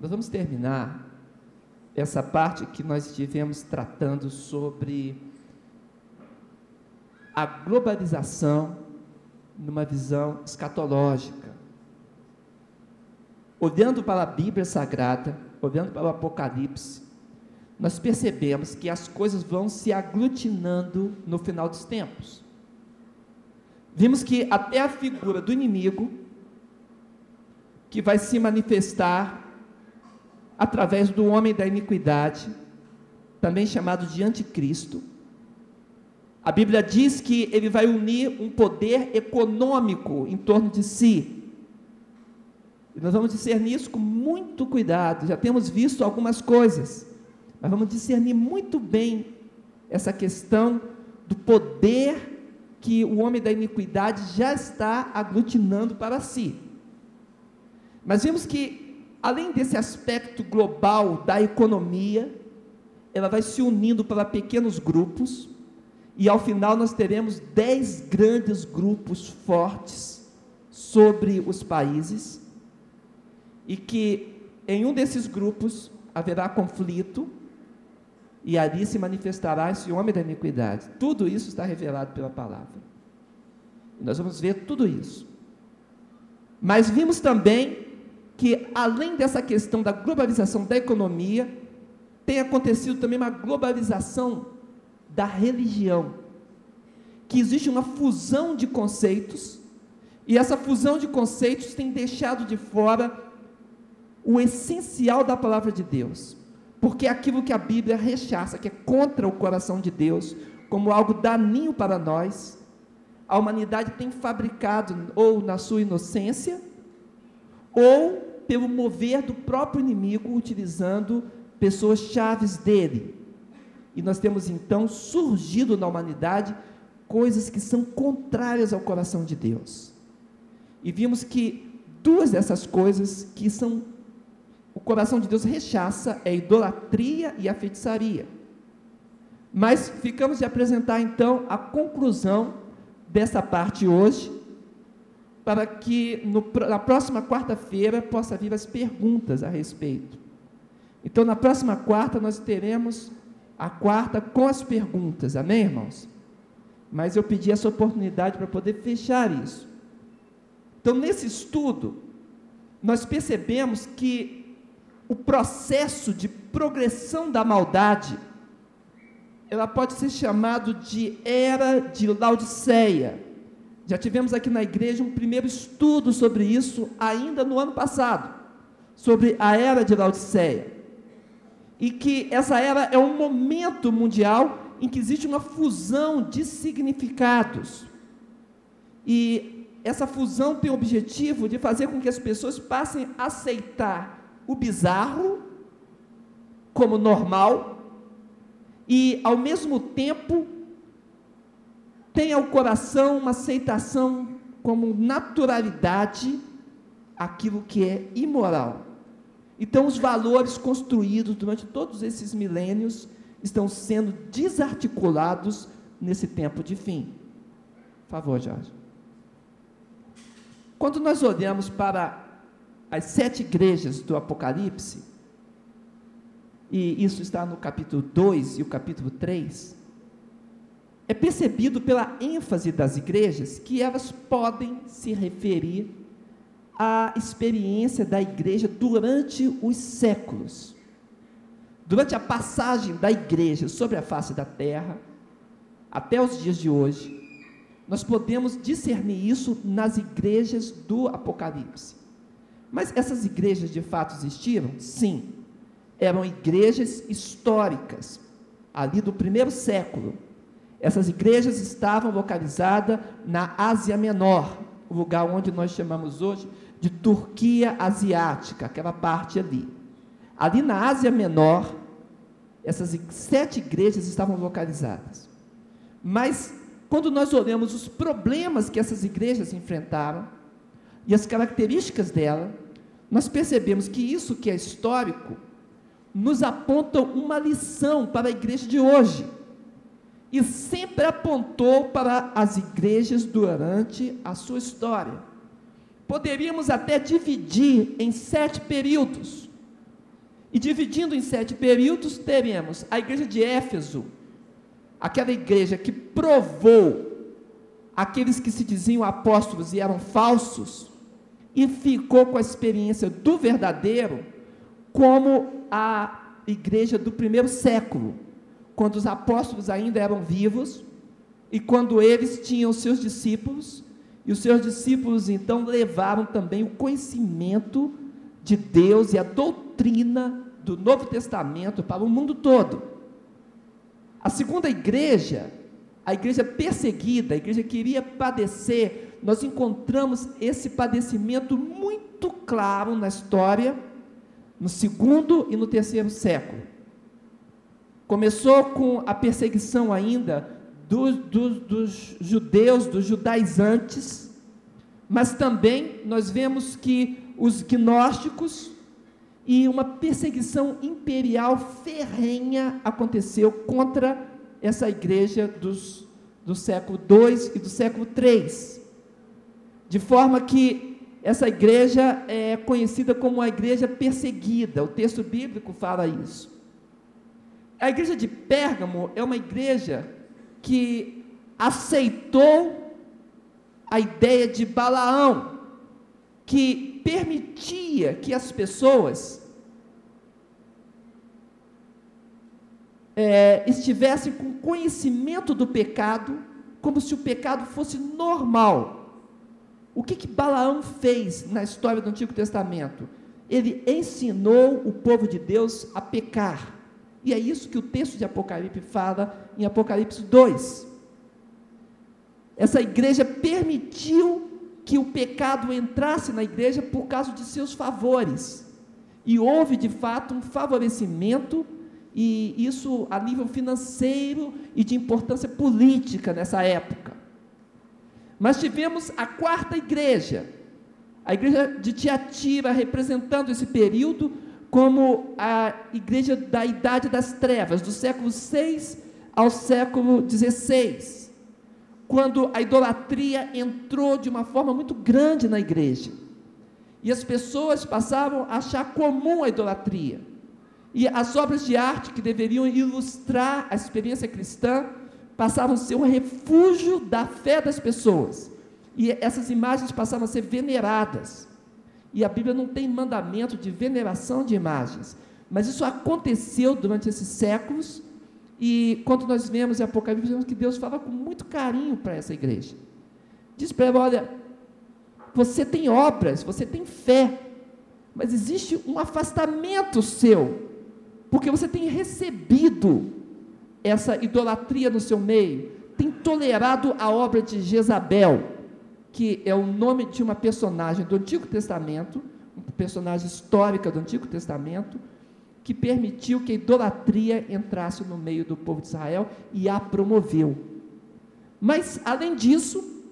Nós vamos terminar essa parte que nós estivemos tratando sobre a globalização numa visão escatológica. Olhando para a Bíblia Sagrada, olhando para o Apocalipse, nós percebemos que as coisas vão se aglutinando no final dos tempos. Vimos que até a figura do inimigo, que vai se manifestar através do homem da iniquidade, também chamado de anticristo. A Bíblia diz que ele vai unir um poder econômico em torno de si. E nós vamos discernir isso com muito cuidado. Já temos visto algumas coisas, mas vamos discernir muito bem essa questão do poder que o homem da iniquidade já está aglutinando para si. Mas vimos que, além desse aspecto global da economia, ela vai se unindo para pequenos grupos, e ao final nós teremos dez grandes grupos fortes sobre os países, e que em um desses grupos haverá conflito, e ali se manifestará esse homem da iniquidade. Tudo isso está revelado pela palavra. Nós vamos ver tudo isso. Mas vimos também que, além dessa questão da globalização da economia, tem acontecido também uma globalização da religião. Que existe uma fusão de conceitos, e essa fusão de conceitos tem deixado de fora o essencial da palavra de Deus porque é aquilo que a Bíblia rechaça, que é contra o coração de Deus, como algo daninho para nós, a humanidade tem fabricado ou na sua inocência, ou pelo mover do próprio inimigo, utilizando pessoas chaves dele. E nós temos então surgido na humanidade coisas que são contrárias ao coração de Deus. E vimos que duas dessas coisas que são o coração de Deus rechaça é a idolatria e a feitiçaria. Mas ficamos de apresentar então a conclusão dessa parte hoje, para que no, na próxima quarta-feira possa vir as perguntas a respeito. Então, na próxima quarta, nós teremos a quarta com as perguntas, amém, irmãos? Mas eu pedi essa oportunidade para poder fechar isso. Então, nesse estudo, nós percebemos que o processo de progressão da maldade, ela pode ser chamado de era de Laodiceia. Já tivemos aqui na igreja um primeiro estudo sobre isso ainda no ano passado, sobre a era de Laodiceia. E que essa era é um momento mundial em que existe uma fusão de significados. E essa fusão tem o objetivo de fazer com que as pessoas passem a aceitar o bizarro como normal e, ao mesmo tempo, tenha o coração uma aceitação como naturalidade aquilo que é imoral. Então, os valores construídos durante todos esses milênios estão sendo desarticulados nesse tempo de fim. Por favor, Jorge. Quando nós olhamos para as sete igrejas do Apocalipse, e isso está no capítulo 2 e o capítulo 3, é percebido pela ênfase das igrejas que elas podem se referir à experiência da igreja durante os séculos. Durante a passagem da igreja sobre a face da terra, até os dias de hoje, nós podemos discernir isso nas igrejas do Apocalipse. Mas essas igrejas de fato existiram? Sim. Eram igrejas históricas, ali do primeiro século. Essas igrejas estavam localizadas na Ásia Menor, o lugar onde nós chamamos hoje de Turquia Asiática, aquela parte ali. Ali na Ásia Menor, essas sete igrejas estavam localizadas. Mas, quando nós olhamos os problemas que essas igrejas enfrentaram, e as características dela, nós percebemos que isso que é histórico nos aponta uma lição para a igreja de hoje. E sempre apontou para as igrejas durante a sua história. Poderíamos até dividir em sete períodos E dividindo em sete períodos, teremos a igreja de Éfeso, aquela igreja que provou aqueles que se diziam apóstolos e eram falsos, e ficou com a experiência do verdadeiro, como a igreja do primeiro século, quando os apóstolos ainda eram vivos e quando eles tinham seus discípulos, e os seus discípulos então levaram também o conhecimento de Deus e a doutrina do Novo Testamento para o mundo todo. A segunda igreja, a igreja perseguida, a igreja que iria padecer, nós encontramos esse padecimento muito claro na história, no segundo e no terceiro século. Começou com a perseguição ainda dos, dos, dos judeus, dos judaizantes, mas também nós vemos que os gnósticos e uma perseguição imperial ferrenha aconteceu contra essa igreja dos, do século II e do século III. De forma que essa igreja é conhecida como a igreja perseguida, o texto bíblico fala isso. A igreja de Pérgamo é uma igreja que aceitou a ideia de Balaão, que permitia que as pessoas é, estivessem com conhecimento do pecado, como se o pecado fosse normal. O que, que Balaão fez na história do Antigo Testamento? Ele ensinou o povo de Deus a pecar. E é isso que o texto de Apocalipse fala em Apocalipse 2. Essa igreja permitiu que o pecado entrasse na igreja por causa de seus favores. E houve de fato um favorecimento, e isso a nível financeiro e de importância política nessa época. Mas tivemos a quarta igreja, a igreja de Tiatira, representando esse período, como a igreja da Idade das Trevas, do século 6 ao século 16, quando a idolatria entrou de uma forma muito grande na igreja. E as pessoas passavam a achar comum a idolatria. E as obras de arte que deveriam ilustrar a experiência cristã passavam a ser um refúgio da fé das pessoas. E essas imagens passavam a ser veneradas. E a Bíblia não tem mandamento de veneração de imagens. Mas isso aconteceu durante esses séculos. E quando nós vemos em Apocalipse, vemos que Deus fala com muito carinho para essa igreja. Diz para ela: olha, você tem obras, você tem fé, mas existe um afastamento seu, porque você tem recebido essa idolatria no seu meio, tem tolerado a obra de Jezabel que é o nome de uma personagem do Antigo Testamento, uma personagem histórica do Antigo Testamento, que permitiu que a idolatria entrasse no meio do povo de Israel e a promoveu. Mas, além disso,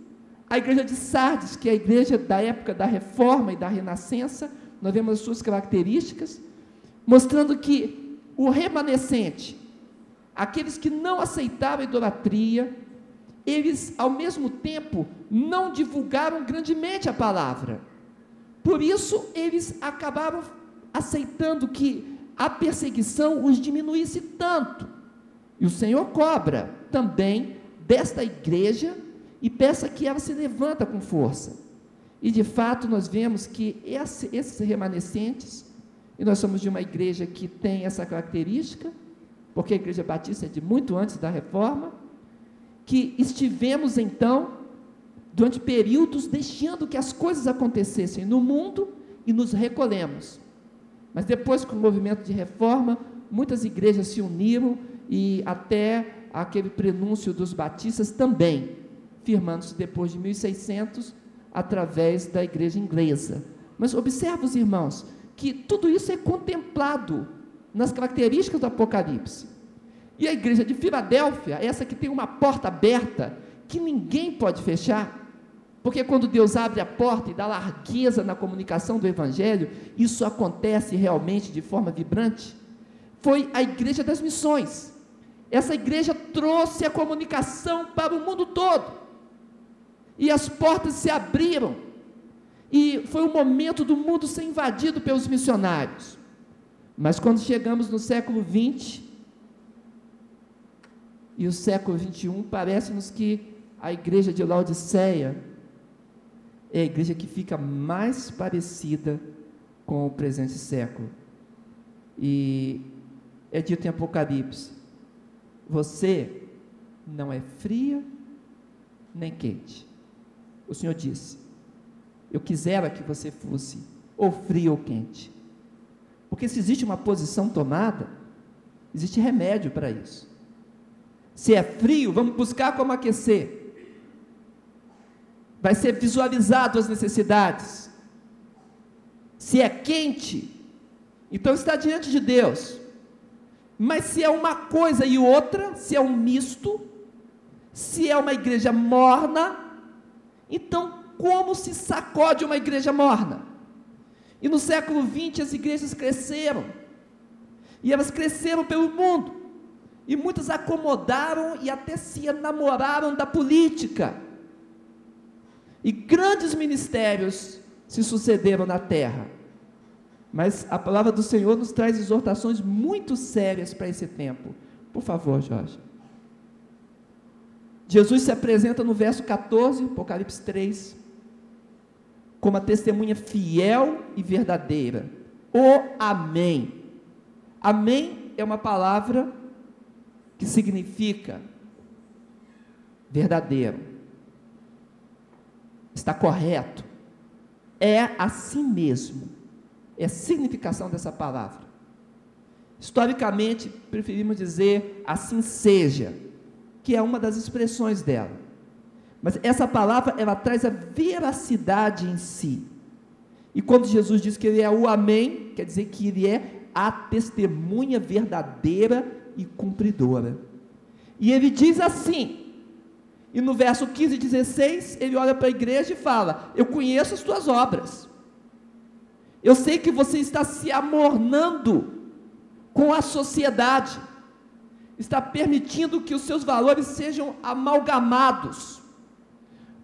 a igreja de Sardes, que é a igreja da época da reforma e da renascença, nós vemos as suas características, mostrando que o remanescente, aqueles que não aceitavam a idolatria, eles, ao mesmo tempo, não divulgaram grandemente a palavra. Por isso, eles acabaram aceitando que a perseguição os diminuísse tanto. E o Senhor cobra também desta igreja e peça que ela se levanta com força. E de fato nós vemos que esse, esses remanescentes, e nós somos de uma igreja que tem essa característica, porque a igreja batista é de muito antes da reforma, que estivemos então, durante períodos, deixando que as coisas acontecessem no mundo e nos recolhemos. Mas depois, com o movimento de reforma, muitas igrejas se uniram e até aquele prenúncio dos batistas também, firmando-se depois de 1600 através da igreja inglesa. Mas observa os irmãos que tudo isso é contemplado nas características do Apocalipse. E a igreja de Filadélfia, essa que tem uma porta aberta, que ninguém pode fechar, porque quando Deus abre a porta e dá largueza na comunicação do Evangelho, isso acontece realmente de forma vibrante. Foi a igreja das missões. Essa igreja trouxe a comunicação para o mundo todo. E as portas se abriram. E foi o momento do mundo ser invadido pelos missionários. Mas quando chegamos no século 20 e o século 21, parece-nos que a igreja de Laodiceia é a igreja que fica mais parecida com o presente século. E é dito em Apocalipse: você não é fria nem quente. O Senhor disse: Eu quisera que você fosse ou frio ou quente. Porque se existe uma posição tomada, existe remédio para isso. Se é frio, vamos buscar como aquecer. Vai ser visualizado as necessidades. Se é quente, então está diante de Deus. Mas se é uma coisa e outra, se é um misto, se é uma igreja morna, então como se sacode uma igreja morna? E no século XX as igrejas cresceram, e elas cresceram pelo mundo, e muitas acomodaram e até se enamoraram da política, e grandes ministérios se sucederam na terra. Mas a palavra do Senhor nos traz exortações muito sérias para esse tempo. Por favor, Jorge. Jesus se apresenta no verso 14, Apocalipse 3, como a testemunha fiel e verdadeira. O Amém. Amém é uma palavra que significa verdadeiro. Está correto. É assim mesmo é a significação dessa palavra. Historicamente, preferimos dizer assim seja, que é uma das expressões dela. Mas essa palavra, ela traz a veracidade em si. E quando Jesus diz que ele é o Amém, quer dizer que ele é a testemunha verdadeira e cumpridora. E ele diz assim, e no verso 15 e 16, ele olha para a igreja e fala: Eu conheço as tuas obras. Eu sei que você está se amornando com a sociedade, está permitindo que os seus valores sejam amalgamados.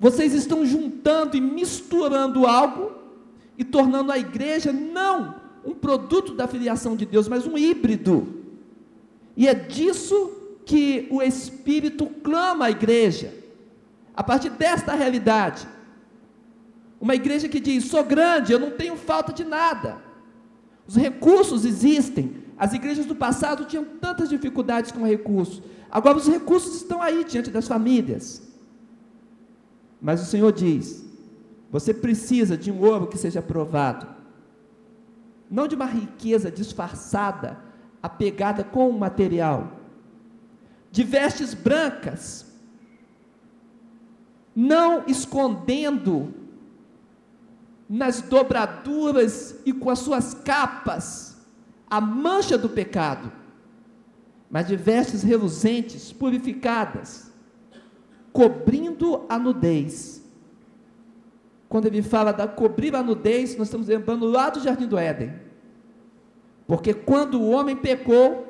Vocês estão juntando e misturando algo e tornando a igreja não um produto da filiação de Deus, mas um híbrido. E é disso que o Espírito clama à igreja. A partir desta realidade, uma igreja que diz: sou grande, eu não tenho falta de nada. Os recursos existem. As igrejas do passado tinham tantas dificuldades com recursos. Agora os recursos estão aí diante das famílias. Mas o Senhor diz: você precisa de um ouro que seja provado, não de uma riqueza disfarçada, apegada com o material, de vestes brancas, não escondendo nas dobraduras e com as suas capas a mancha do pecado, mas de vestes reluzentes, purificadas, cobrindo a nudez. Quando ele fala da cobrir a nudez, nós estamos lembrando lá do jardim do Éden. Porque quando o homem pecou,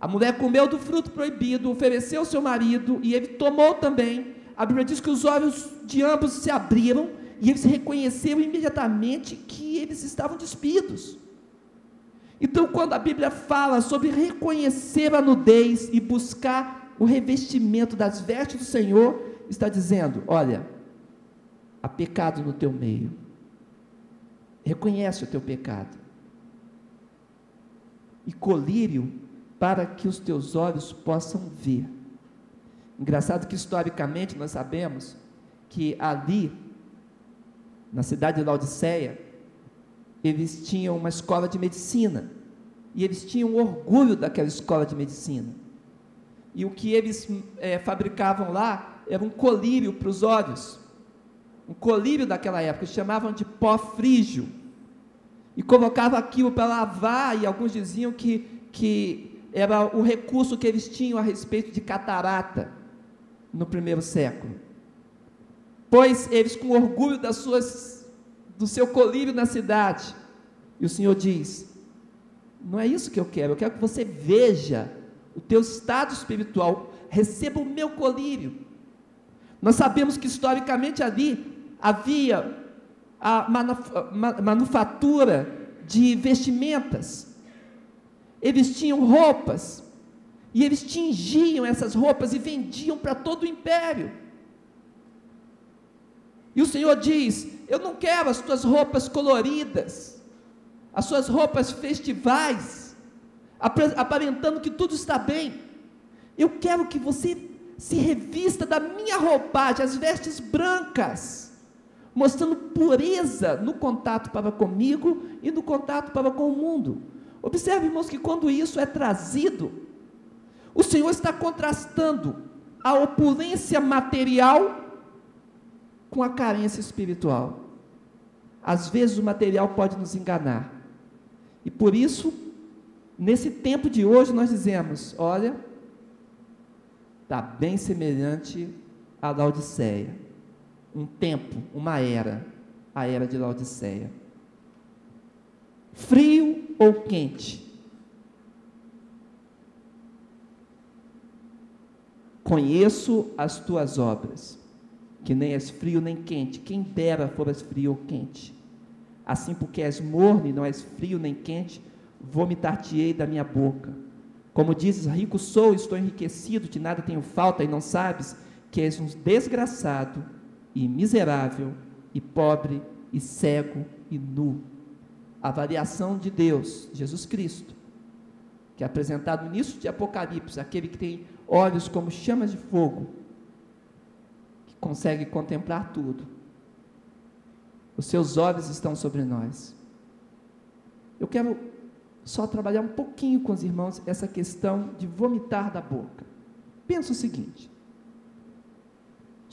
a mulher comeu do fruto proibido, ofereceu ao seu marido e ele tomou também. A Bíblia diz que os olhos de ambos se abriram e eles reconheceram imediatamente que eles estavam despidos. Então, quando a Bíblia fala sobre reconhecer a nudez e buscar o revestimento das vestes do Senhor, está dizendo: olha, há pecado no teu meio. Reconhece o teu pecado. E colírio para que os teus olhos possam ver. Engraçado que historicamente nós sabemos que ali na cidade de Laodiceia, eles tinham uma escola de medicina. E eles tinham orgulho daquela escola de medicina. E o que eles é, fabricavam lá era um colírio para os olhos. Um colírio daquela época, chamavam de pó frígio. E colocavam aquilo para lavar, e alguns diziam que, que era o recurso que eles tinham a respeito de catarata no primeiro século pois eles com orgulho das suas, do seu colírio na cidade. E o Senhor diz: Não é isso que eu quero, eu quero que você veja o teu estado espiritual, receba o meu colírio. Nós sabemos que historicamente ali havia a manufatura de vestimentas, Eles tinham roupas, e eles tingiam essas roupas e vendiam para todo o império. E o Senhor diz: Eu não quero as tuas roupas coloridas, as suas roupas festivais, aparentando que tudo está bem. Eu quero que você se revista da minha roupagem, as vestes brancas, mostrando pureza no contato para comigo e no contato para com o mundo. Observe, irmãos, que quando isso é trazido, o Senhor está contrastando a opulência material com a carência espiritual. Às vezes o material pode nos enganar. E por isso, nesse tempo de hoje, nós dizemos: olha, está bem semelhante à Laodiceia. Um tempo, uma era, a era de Laodiceia. Frio ou quente? Conheço as tuas obras, que nem és frio nem quente. Quem dera foras frio ou quente. Assim, porque és morno e não és frio nem quente, vomitar-te-ei da minha boca como dizes, rico sou, estou enriquecido, de nada tenho falta e não sabes que és um desgraçado e miserável e pobre e cego e nu. A variação de Deus, Jesus Cristo, que é apresentado início de Apocalipse, aquele que tem olhos como chamas de fogo, que consegue contemplar tudo. Os seus olhos estão sobre nós. Eu quero só trabalhar um pouquinho com os irmãos essa questão de vomitar da boca. Pensa o seguinte: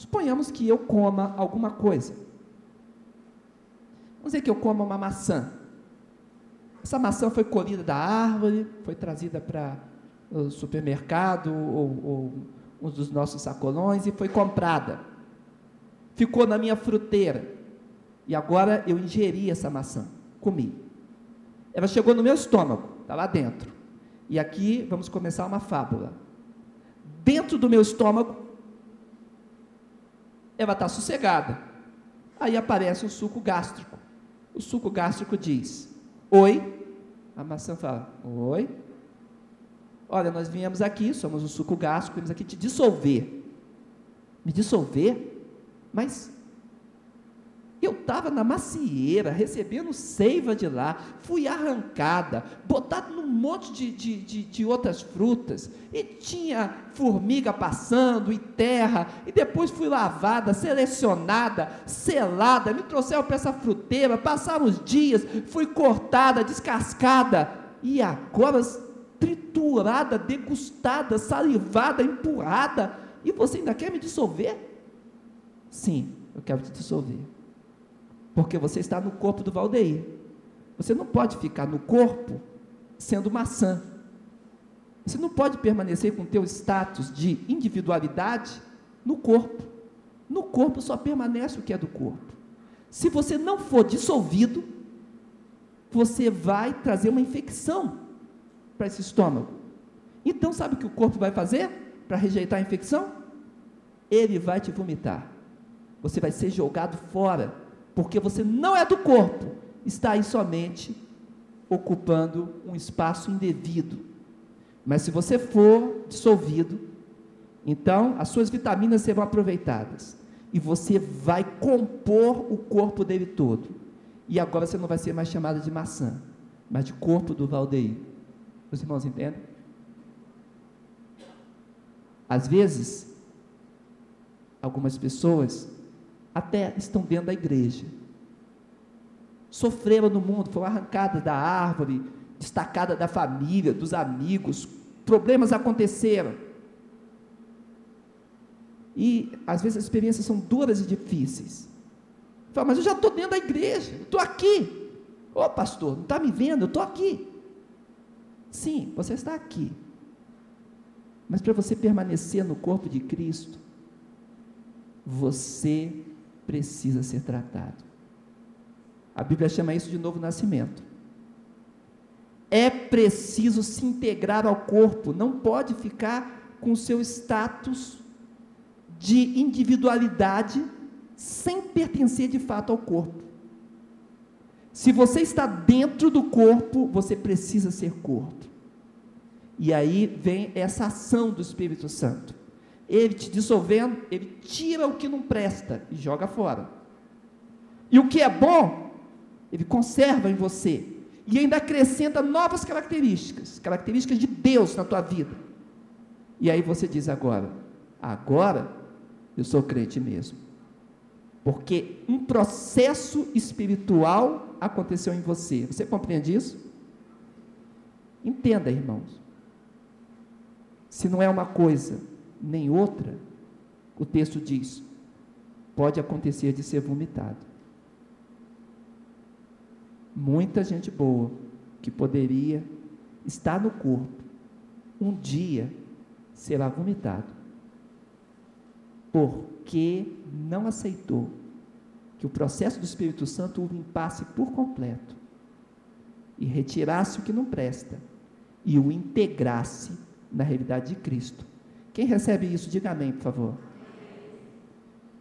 suponhamos que eu coma alguma coisa. Vamos dizer que eu coma uma maçã. Essa maçã foi colhida da árvore, foi trazida para o supermercado ou, ou um dos nossos sacolões e foi comprada. Ficou na minha fruteira. E agora eu ingeri essa maçã, comi. Ela chegou no meu estômago, está lá dentro. E aqui vamos começar uma fábula. Dentro do meu estômago, ela está sossegada. Aí aparece o suco gástrico. O suco gástrico diz: Oi. A maçã fala: Oi. Olha, nós viemos aqui, somos o suco gástrico, viemos aqui te dissolver. Me dissolver? Mas eu estava na macieira, recebendo seiva de lá, fui arrancada, botada num monte de, de, de, de, outras frutas, e tinha formiga passando, e terra, e depois fui lavada, selecionada, selada, me trouxeram para essa fruteira, passaram os dias, fui cortada, descascada, e agora triturada, degustada, salivada, empurrada, e você ainda quer me dissolver? Sim, eu quero te dissolver porque você está no corpo do Valdeir. Você não pode ficar no corpo sendo maçã. Você não pode permanecer com o teu status de individualidade no corpo. No corpo só permanece o que é do corpo. Se você não for dissolvido, você vai trazer uma infecção para esse estômago. Então, sabe o que o corpo vai fazer para rejeitar a infecção? Ele vai te vomitar. Você vai ser jogado fora porque você não é do corpo, está aí somente ocupando um espaço indevido. Mas se você for dissolvido, então as suas vitaminas serão aproveitadas e você vai compor o corpo dele todo. E agora você não vai ser mais chamado de maçã, mas de corpo do Valdeir. Os irmãos entendem? Às vezes, algumas pessoas até estão dentro da igreja. Sofreram no mundo, foram arrancadas da árvore, destacadas da família, dos amigos, problemas aconteceram. E às vezes as experiências são duras e difíceis. Fala, mas eu já estou dentro da igreja, estou aqui. Ô pastor, não está me vendo? Eu estou aqui. Sim, você está aqui. Mas para você permanecer no corpo de Cristo, você precisa ser tratado. A Bíblia chama isso de novo nascimento. É preciso se integrar ao corpo, não pode ficar com o seu status de individualidade sem pertencer de fato ao corpo. Se você está dentro do corpo, você precisa ser corpo. E aí vem essa ação do Espírito Santo. Ele te dissolvendo, ele tira o que não presta e joga fora. E o que é bom, ele conserva em você. E ainda acrescenta novas características, características de Deus na tua vida. E aí você diz agora: agora eu sou crente mesmo. Porque um processo espiritual aconteceu em você. Você compreende isso? Entenda, irmãos. Se não é uma coisa nem outra, o texto diz: pode acontecer de ser vomitado. Muita gente boa que poderia estar no corpo, um dia será vomitado, porque não aceitou que o processo do Espírito Santo o limpasse por completo e retirasse o que não presta e o integrasse na realidade de Cristo. Quem recebe isso, diga amém, por favor.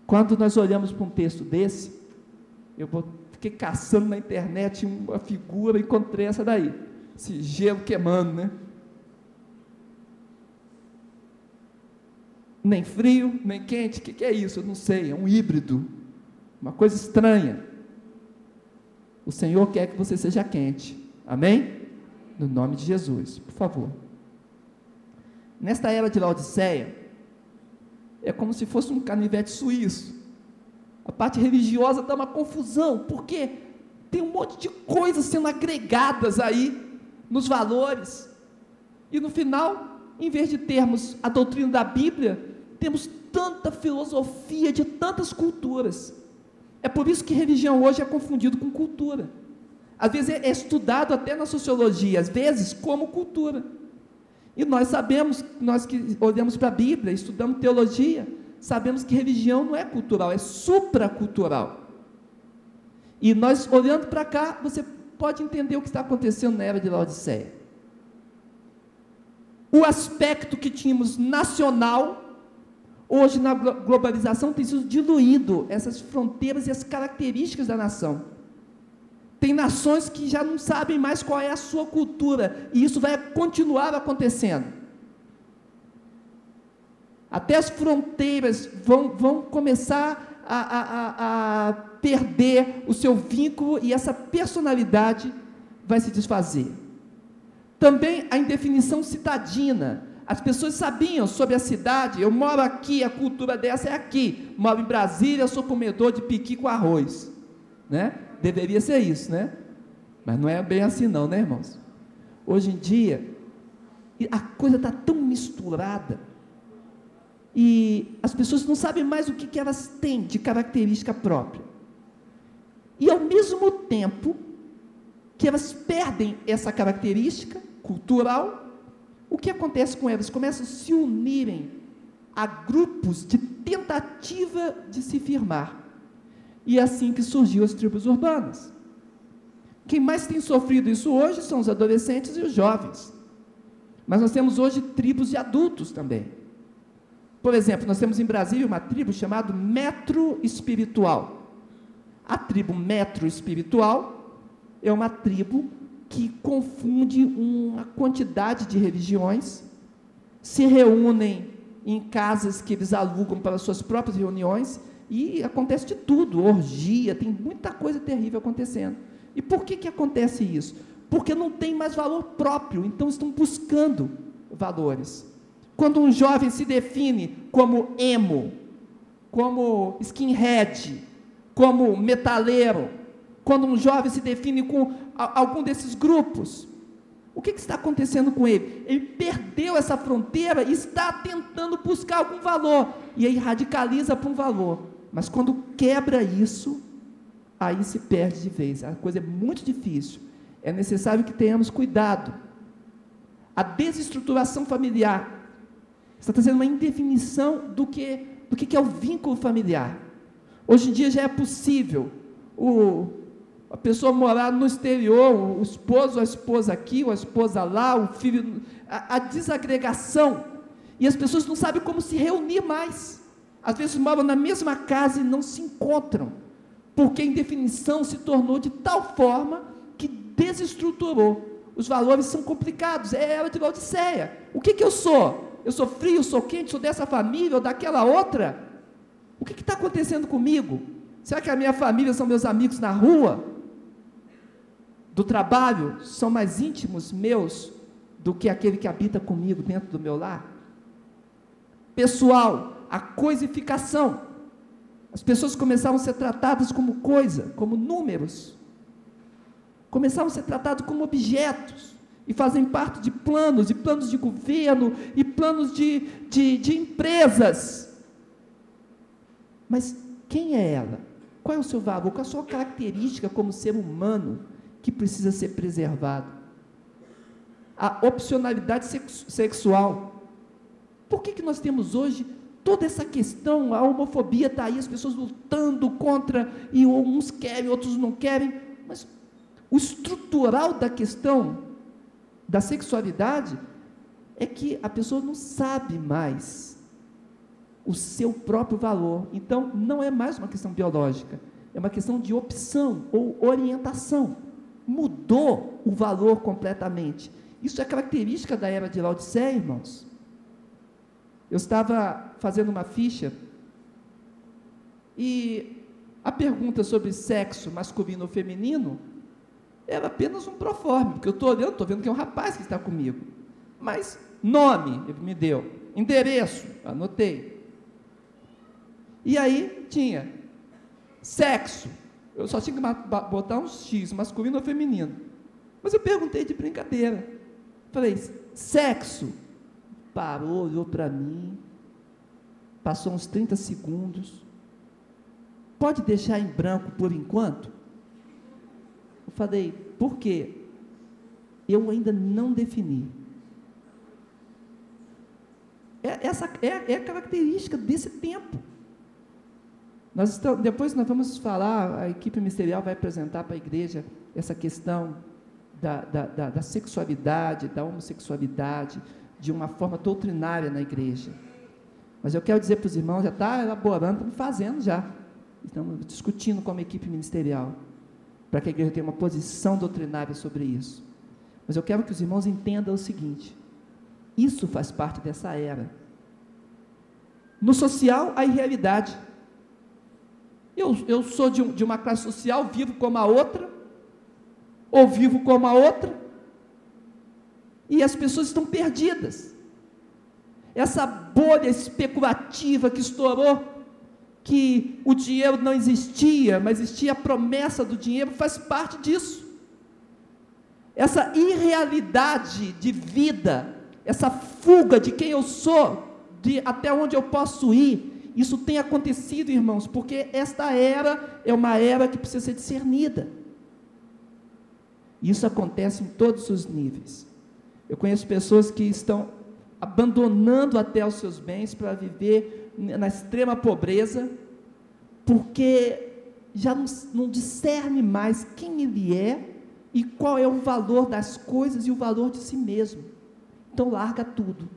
Quando nós olhamos para um texto desse, eu fiquei caçando na internet uma figura, encontrei essa daí, esse gelo queimando, né? Nem frio, nem quente, o que, que é isso? Eu não sei, é um híbrido, uma coisa estranha. O Senhor quer que você seja quente, amém? No nome de Jesus, por favor. Nesta era de Laodiceia, é como se fosse um canivete suíço. A parte religiosa dá uma confusão, porque tem um monte de coisas sendo agregadas aí nos valores. E no final, em vez de termos a doutrina da Bíblia, temos tanta filosofia de tantas culturas. É por isso que religião hoje é confundido com cultura. Às vezes é estudado até na sociologia, às vezes como cultura. E nós sabemos, nós que olhamos para a Bíblia, estudamos teologia, sabemos que religião não é cultural, é supracultural. E nós olhando para cá, você pode entender o que está acontecendo na era de Laodiceia. O aspecto que tínhamos nacional, hoje na globalização tem sido diluído, essas fronteiras e as características da nação. Tem nações que já não sabem mais qual é a sua cultura, e isso vai continuar acontecendo. Até as fronteiras vão, vão começar a, a, a perder o seu vínculo e essa personalidade vai se desfazer. Também a indefinição citadina. As pessoas sabiam sobre a cidade, eu moro aqui, a cultura dessa é aqui. Moro em Brasília, sou comedor de piqui com arroz. Né? Deveria ser isso, né? Mas não é bem assim não, né, irmãos? Hoje em dia, a coisa está tão misturada e as pessoas não sabem mais o que, que elas têm de característica própria. E ao mesmo tempo que elas perdem essa característica cultural, o que acontece com elas? Começam a se unirem a grupos de tentativa de se firmar. E é assim que surgiu as tribos urbanas. Quem mais tem sofrido isso hoje são os adolescentes e os jovens. Mas nós temos hoje tribos de adultos também. Por exemplo, nós temos em Brasília uma tribo chamada Metro Espiritual. A tribo Metro Espiritual é uma tribo que confunde uma quantidade de religiões, se reúnem em casas que eles alugam para suas próprias reuniões e acontece de tudo, orgia, tem muita coisa terrível acontecendo. E por que, que acontece isso? Porque não tem mais valor próprio, então estão buscando valores. Quando um jovem se define como emo, como skinhead, como metaleiro, quando um jovem se define com algum desses grupos, o que, que, está acontecendo com ele? Ele perdeu essa fronteira e está tentando buscar algum valor, e aí radicaliza para um valor. Mas quando quebra isso, aí se perde de vez. A coisa é muito difícil. É necessário que tenhamos cuidado. A desestruturação familiar está trazendo uma indefinição do que, do que é o vínculo familiar. Hoje em dia já é possível o, a pessoa morar no exterior, o esposo, a esposa aqui, a esposa lá, o filho, a, a desagregação. E as pessoas não sabem como se reunir mais às vezes moram na mesma casa e não se encontram, porque a indefinição se tornou de tal forma que desestruturou os valores são complicados, é ela de Laodiceia. O que, que eu sou? Eu sou frio, sou quente, sou dessa família ou daquela outra? O que está acontecendo comigo? Será que a minha família são meus amigos na rua? Do trabalho? São mais íntimos meus do que aquele que habita comigo dentro do meu lar? Pessoal, a coisificação. As pessoas começavam a ser tratadas como coisa, como números. Começavam a ser tratadas como objetos. E fazem parte de planos, e planos de governo, e planos de, de, de empresas. Mas quem é ela? Qual é o seu valor? Qual é a sua característica como ser humano que precisa ser preservado? A opcionalidade sexual. Por que, que nós temos hoje toda essa questão? A homofobia está aí, as pessoas lutando contra, e uns querem, outros não querem. Mas o estrutural da questão da sexualidade é que a pessoa não sabe mais o seu próprio valor. Então, não é mais uma questão biológica, é uma questão de opção ou orientação. Mudou o valor completamente. Isso é característica da era de Laodiceia, irmãos. Eu estava fazendo uma ficha e a pergunta sobre sexo masculino ou feminino era apenas um proforme, porque eu estou olhando, estou vendo que é um rapaz que está comigo. Mas nome, ele me deu, endereço, anotei. E aí tinha sexo. Eu só tinha que botar um X, masculino ou feminino. Mas eu perguntei de brincadeira. Falei, sexo. Parou, olhou para mim. Passou uns 30 segundos. Pode deixar em branco por enquanto? Eu falei, por quê? Eu ainda não defini. É, essa é, é a característica desse tempo. Nós estamos, depois nós vamos falar, a equipe ministerial vai apresentar para a igreja essa questão da, da, da, da sexualidade, da homossexualidade, de uma forma doutrinária na igreja. Mas eu quero dizer para os irmãos, já está elaborando, estamos fazendo já. Estamos discutindo como equipe ministerial, para que a igreja tenha uma posição doutrinária sobre isso. Mas eu quero que os irmãos entendam o seguinte: isso faz parte dessa era. No social, há irrealidade. Eu, eu sou de, um, de uma classe social, vivo como a outra, ou vivo como a outra, e as pessoas estão perdidas. Essa bolha especulativa que estourou, que o dinheiro não existia, mas existia a promessa do dinheiro, faz parte disso. Essa irrealidade de vida, essa fuga de quem eu sou, de até onde eu posso ir, isso tem acontecido, irmãos, porque esta era é uma era que precisa ser discernida. Isso acontece em todos os níveis. Eu conheço pessoas que estão abandonando até os seus bens para viver na extrema pobreza, porque já não, não discerne mais quem ele é e qual é o valor das coisas e o valor de si mesmo. Então larga tudo.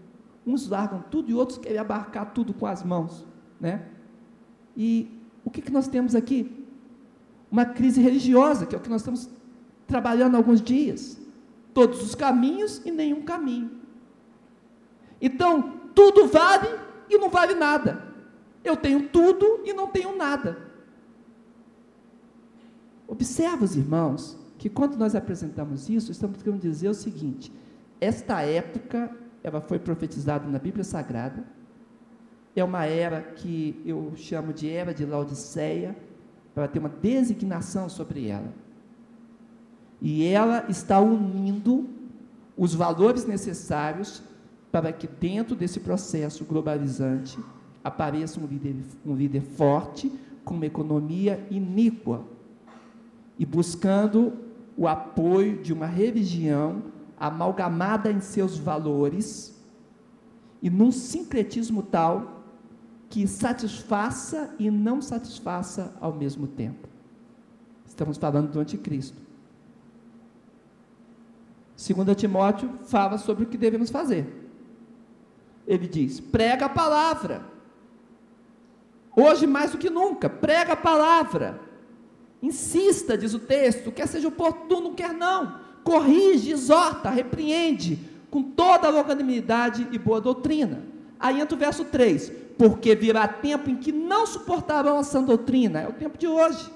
Uns largam tudo e outros querem abarcar tudo com as mãos né? E o que, que nós temos aqui? Uma crise religiosa, que é o que nós estamos trabalhando há alguns dias. Todos os caminhos e nenhum caminho. Então, tudo vale e não vale nada. Eu tenho tudo e não tenho nada. Observa os irmãos que quando nós apresentamos isso, estamos querendo dizer o seguinte: esta época, ela foi profetizada na Bíblia Sagrada, é uma era que eu chamo de era de Laodiceia, para ter uma designação sobre ela. E ela está unindo os valores necessários para que dentro desse processo globalizante apareça um líder, um líder forte, com uma economia iníqua, e buscando o apoio de uma religião amalgamada em seus valores e num sincretismo tal que satisfaça e não satisfaça ao mesmo tempo. Estamos falando do anticristo. Segundo Timóteo fala sobre o que devemos fazer. Ele diz: prega a palavra. Hoje mais do que nunca, prega a palavra. Insista, diz o texto, quer seja oportuno, quer não. corrige, exorta, repreende, com toda a longanimidade e boa doutrina. Aí entra o verso 3: Porque virá tempo em que não suportarão a sã doutrina, é o tempo de hoje.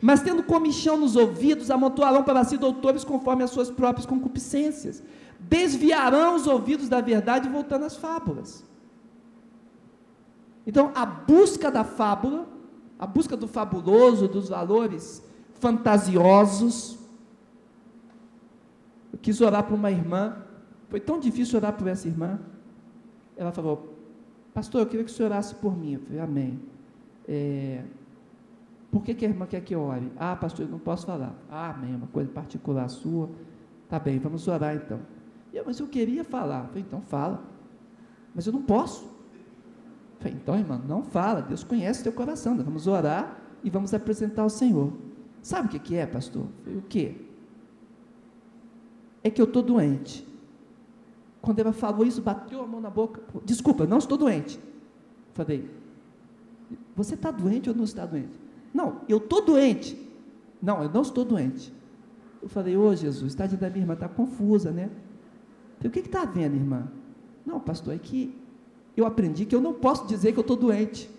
Mas tendo comichão nos ouvidos, amontoarão para si doutores conforme as suas próprias concupiscências. Desviarão os ouvidos da verdade, voltando às fábulas. Então, a busca da fábula, a busca do fabuloso, dos valores fantasiosos. Eu quis orar para uma irmã, foi tão difícil orar por essa irmã. Ela falou, pastor, eu queria que o senhor orasse por mim. Eu falei, amém. É, por que, que a irmã quer que ore? Ah, pastor, eu não posso falar. Ah, amém, uma coisa particular sua. Tá bem, vamos orar então. Eu, mas eu queria falar. Eu falei, então fala. Mas eu não posso. Eu falei, então, irmã, não fala. Deus conhece teu coração. Nós vamos orar e vamos apresentar ao Senhor. Sabe o que, que é, pastor? Falei, o quê? É que eu estou doente. Quando ela falou isso, bateu a mão na boca. Desculpa, não estou doente. Falei, você está doente ou não está doente? Não, eu estou doente. Não, eu não estou doente. Eu falei, ô oh, Jesus, está da minha irmã, está confusa, né? Falei, o que está vendo, irmã? Não, pastor, é que eu aprendi que eu não posso dizer que eu estou doente.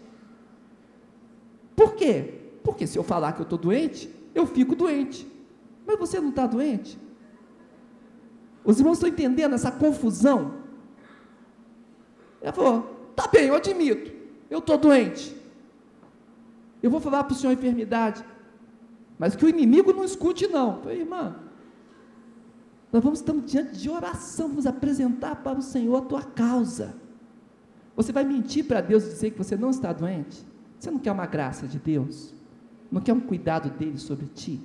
Por quê? Porque se eu falar que eu estou doente, eu fico doente. Mas você não está doente? Os irmãos estão entendendo essa confusão? Ela falou: tá bem, eu admito, eu estou doente. Eu vou falar para o senhor enfermidade, mas que o inimigo não escute, não. Falei, irmã, nós vamos estar diante de oração, vamos apresentar para o Senhor a tua causa. Você vai mentir para Deus e dizer que você não está doente? Você não quer uma graça de Deus? Não quer um cuidado dele sobre ti?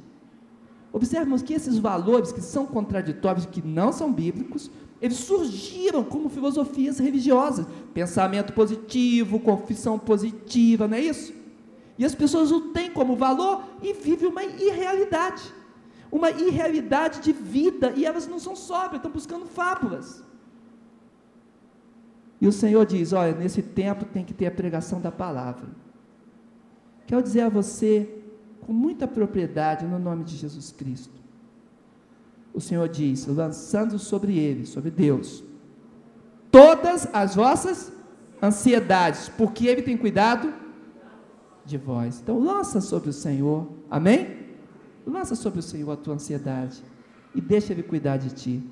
Observemos que esses valores que são contraditórios, que não são bíblicos, eles surgiram como filosofias religiosas, pensamento positivo, confissão positiva, não é isso? E as pessoas o têm como valor e vivem uma irrealidade, uma irrealidade de vida, e elas não são sóbrias, estão buscando fábulas. E o Senhor diz: olha, nesse tempo tem que ter a pregação da palavra. Quero dizer a você com muita propriedade no nome de Jesus Cristo. O Senhor diz: lançando sobre ele, sobre Deus, todas as vossas ansiedades, porque ele tem cuidado de vós. Então, lança sobre o Senhor, amém? Lança sobre o Senhor a tua ansiedade e deixa ele cuidar de ti,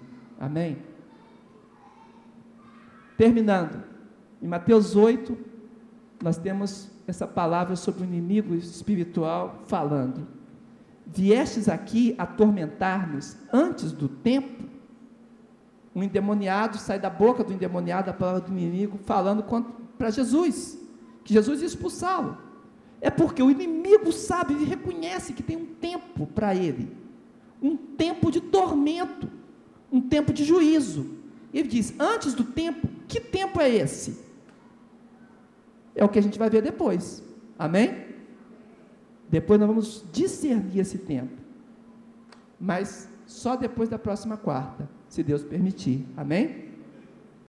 amém? Terminando, em Mateus 8, nós temos essa palavra sobre o inimigo espiritual falando: Viestes aqui atormentar-nos antes do tempo? Um endemoniado sai da boca do endemoniado a palavra do inimigo falando para Jesus, que Jesus ia expulsá-lo. É porque o inimigo sabe e reconhece que tem um tempo para ele, um tempo de tormento, um tempo de juízo. Ele diz: antes do tempo, que tempo é esse? é o que a gente vai ver depois. Amém? Depois nós vamos discernir esse tempo. Mas só depois da próxima quarta, se Deus permitir. Amém?